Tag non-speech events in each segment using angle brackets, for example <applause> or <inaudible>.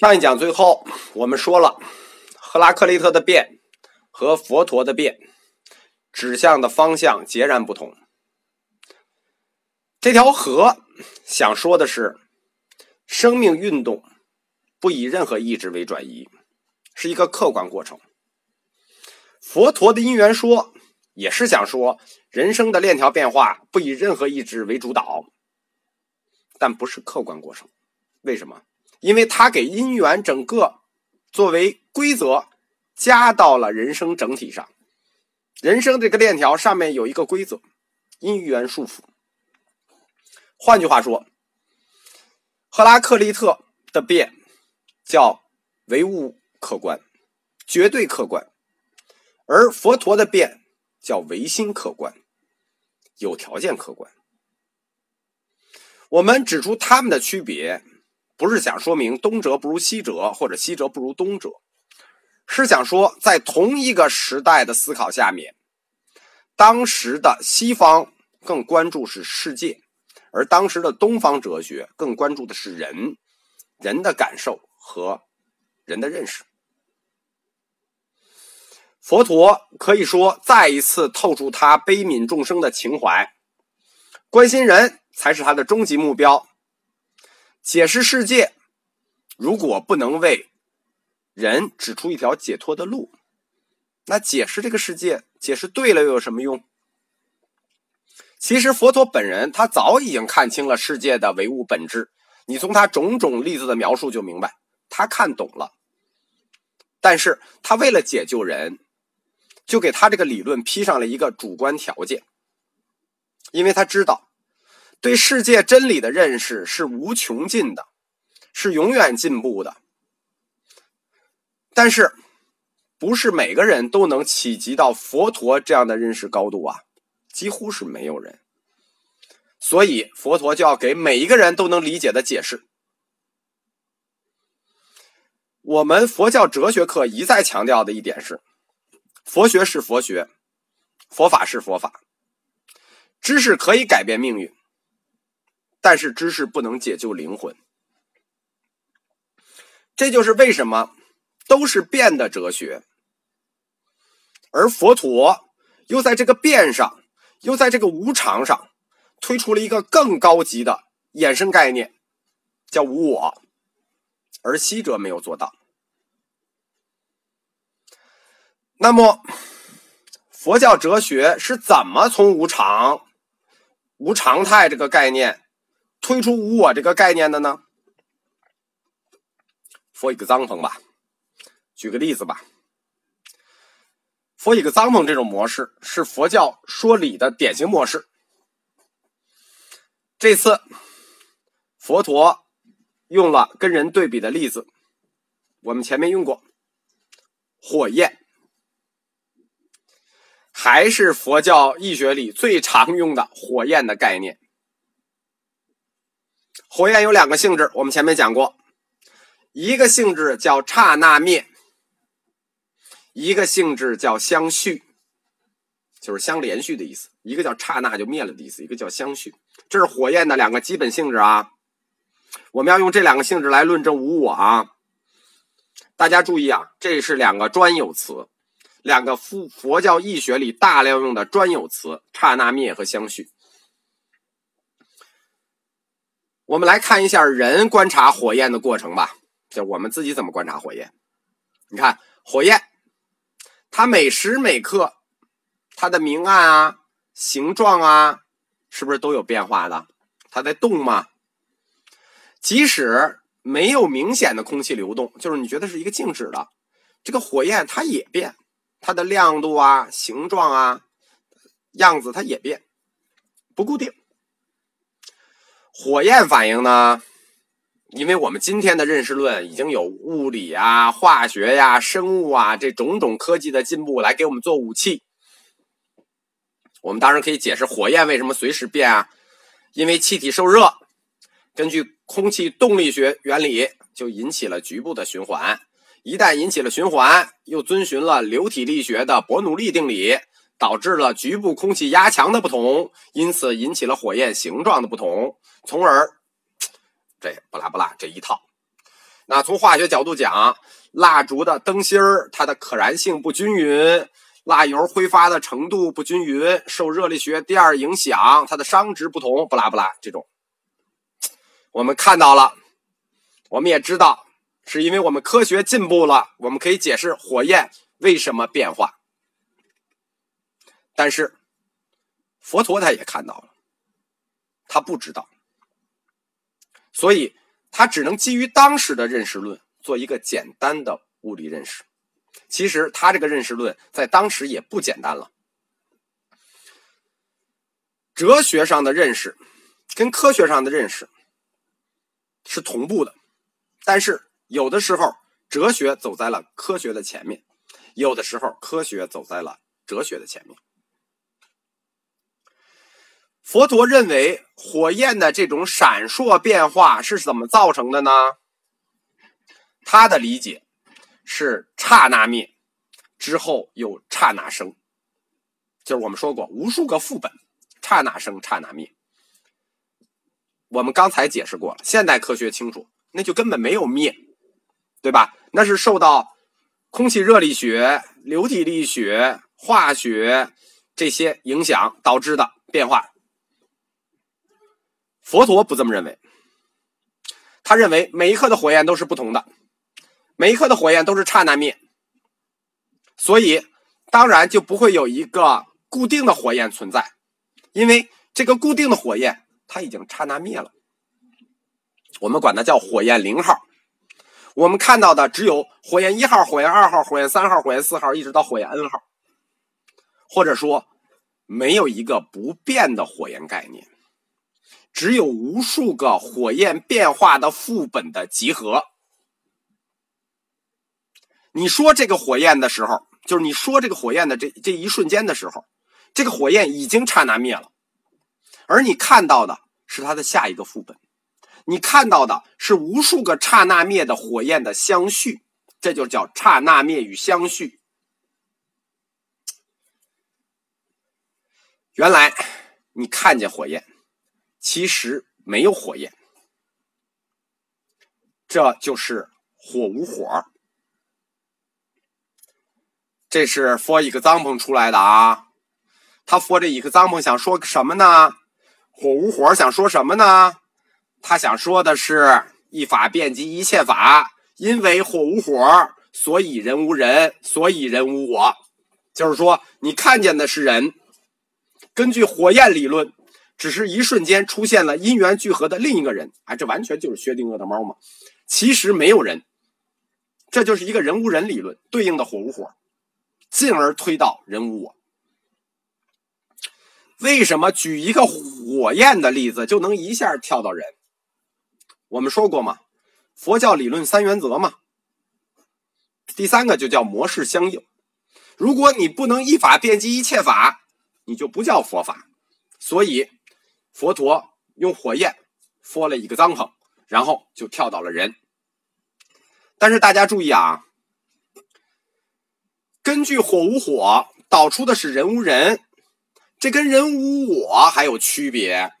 上一讲最后，我们说了，赫拉克利特的变和佛陀的变指向的方向截然不同。这条河想说的是，生命运动不以任何意志为转移，是一个客观过程。佛陀的因缘说也是想说，人生的链条变化不以任何意志为主导，但不是客观过程。为什么？因为他给因缘整个作为规则加到了人生整体上，人生这个链条上面有一个规则，因缘束缚。换句话说，赫拉克利特的变叫唯物客观，绝对客观；而佛陀的变叫唯心客观，有条件客观。我们指出他们的区别。不是想说明东哲不如西哲，或者西哲不如东哲，是想说在同一个时代的思考下面，当时的西方更关注是世界，而当时的东方哲学更关注的是人，人的感受和人的认识。佛陀可以说再一次透出他悲悯众生的情怀，关心人才是他的终极目标。解释世界，如果不能为人指出一条解脱的路，那解释这个世界，解释对了又有什么用？其实佛陀本人他早已经看清了世界的唯物本质，你从他种种例子的描述就明白，他看懂了。但是他为了解救人，就给他这个理论披上了一个主观条件，因为他知道。对世界真理的认识是无穷尽的，是永远进步的。但是，不是每个人都能企及到佛陀这样的认识高度啊，几乎是没有人。所以，佛陀就要给每一个人都能理解的解释。我们佛教哲学课一再强调的一点是：佛学是佛学，佛法是佛法，知识可以改变命运。但是知识不能解救灵魂，这就是为什么都是变的哲学，而佛陀又在这个变上，又在这个无常上推出了一个更高级的衍生概念，叫无我，而西哲没有做到。那么，佛教哲学是怎么从无常、无常态这个概念？推出无我这个概念的呢？For example 吧，举个例子吧。For example 这种模式是佛教说理的典型模式。这次佛陀用了跟人对比的例子，我们前面用过火焰，还是佛教易学里最常用的火焰的概念。火焰有两个性质，我们前面讲过，一个性质叫刹那灭，一个性质叫相续，就是相连续的意思。一个叫刹那就灭了的意思，一个叫相续，这是火焰的两个基本性质啊。我们要用这两个性质来论证无我啊。大家注意啊，这是两个专有词，两个佛佛教义学里大量用的专有词：刹那灭和相续。我们来看一下人观察火焰的过程吧，就我们自己怎么观察火焰。你看火焰，它每时每刻，它的明暗啊、形状啊，是不是都有变化的？它在动吗？即使没有明显的空气流动，就是你觉得是一个静止的，这个火焰它也变，它的亮度啊、形状啊、样子它也变，不固定。火焰反应呢？因为我们今天的认识论已经有物理啊、化学呀、生物啊这种种科技的进步来给我们做武器。我们当然可以解释火焰为什么随时变啊？因为气体受热，根据空气动力学原理，就引起了局部的循环。一旦引起了循环，又遵循了流体力学的伯努利定理。导致了局部空气压强的不同，因此引起了火焰形状的不同，从而 <tsk> 这不拉不拉这一套。那从化学角度讲，蜡烛的灯芯儿它的可燃性不均匀，蜡油挥发的程度不均匀，受热力学第二影响，它的熵值不同，不拉不拉，这种 <tsk> 我们看到了，我们也知道，是因为我们科学进步了，我们可以解释火焰为什么变化。但是佛陀他也看到了，他不知道，所以。他只能基于当时的认识论做一个简单的物理认识。其实他这个认识论在当时也不简单了。哲学上的认识跟科学上的认识是同步的，但是有的时候哲学走在了科学的前面，有的时候科学走在了哲学的前面。佛陀认为火焰的这种闪烁变化是怎么造成的呢？他的理解是刹那灭之后有刹那生，就是我们说过无数个副本，刹那生刹那灭。我们刚才解释过了，现代科学清楚，那就根本没有灭，对吧？那是受到空气热力学、流体力学、化学这些影响导致的变化。佛陀不这么认为，他认为每一刻的火焰都是不同的，每一刻的火焰都是刹那灭，所以当然就不会有一个固定的火焰存在，因为这个固定的火焰它已经刹那灭了，我们管它叫火焰零号。我们看到的只有火焰一号、火焰二号、火焰三号、火焰四号，一直到火焰 N 号，或者说没有一个不变的火焰概念。只有无数个火焰变化的副本的集合。你说这个火焰的时候，就是你说这个火焰的这这一瞬间的时候，这个火焰已经刹那灭了，而你看到的是它的下一个副本，你看到的是无数个刹那灭的火焰的相续，这就叫刹那灭与相续。原来你看见火焰。其实没有火焰，这就是火无火。这是 for example 出来的啊。他 for 这 example 想说什么呢？火无火想说什么呢？他想说的是一法遍及一切法，因为火无火，所以人无人，所以人无我。就是说，你看见的是人，根据火焰理论。只是一瞬间出现了因缘聚合的另一个人，哎，这完全就是薛定谔的猫嘛。其实没有人，这就是一个人无人理论对应的火无火，进而推到人无我。为什么举一个火焰的例子就能一下跳到人？我们说过嘛，佛教理论三原则嘛。第三个就叫模式相应。如果你不能依法遍及一切法，你就不叫佛法。所以。佛陀用火焰佛了一个帐篷，然后就跳到了人。但是大家注意啊，根据火无火导出的是人无人，这跟人无我还有区别。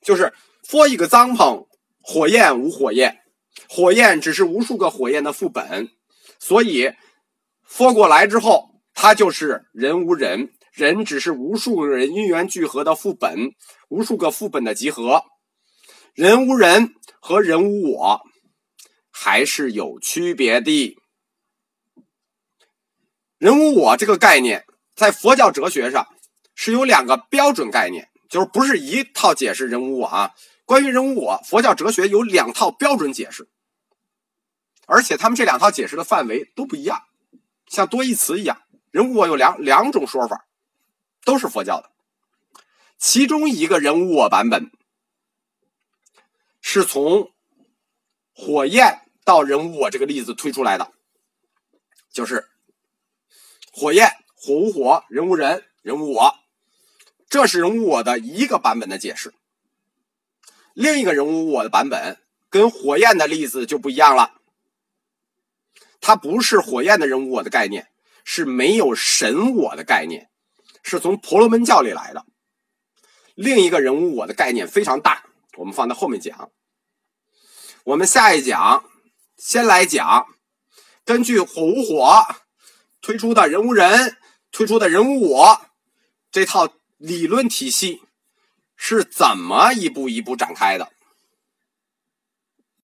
就是佛一个帐篷，火焰无火焰，火焰只是无数个火焰的副本，所以佛过来之后，它就是人无人。人只是无数人因缘聚合的副本，无数个副本的集合。人无人和人无我还是有区别的。人无我这个概念，在佛教哲学上是有两个标准概念，就是不是一套解释人无我啊。关于人无我，佛教哲学有两套标准解释，而且他们这两套解释的范围都不一样，像多义词一样，人无我有两两种说法。都是佛教的，其中一个人物我版本是从火焰到人物我这个例子推出来的，就是火焰火无火，人无人，人无我，这是人物我的一个版本的解释。另一个人物我的版本跟火焰的例子就不一样了，它不是火焰的人物我的概念，是没有神我的概念。是从婆罗门教里来的。另一个人物我的概念非常大，我们放在后面讲。我们下一讲先来讲，根据火无火推出的人无人、推出的人无我这套理论体系是怎么一步一步展开的。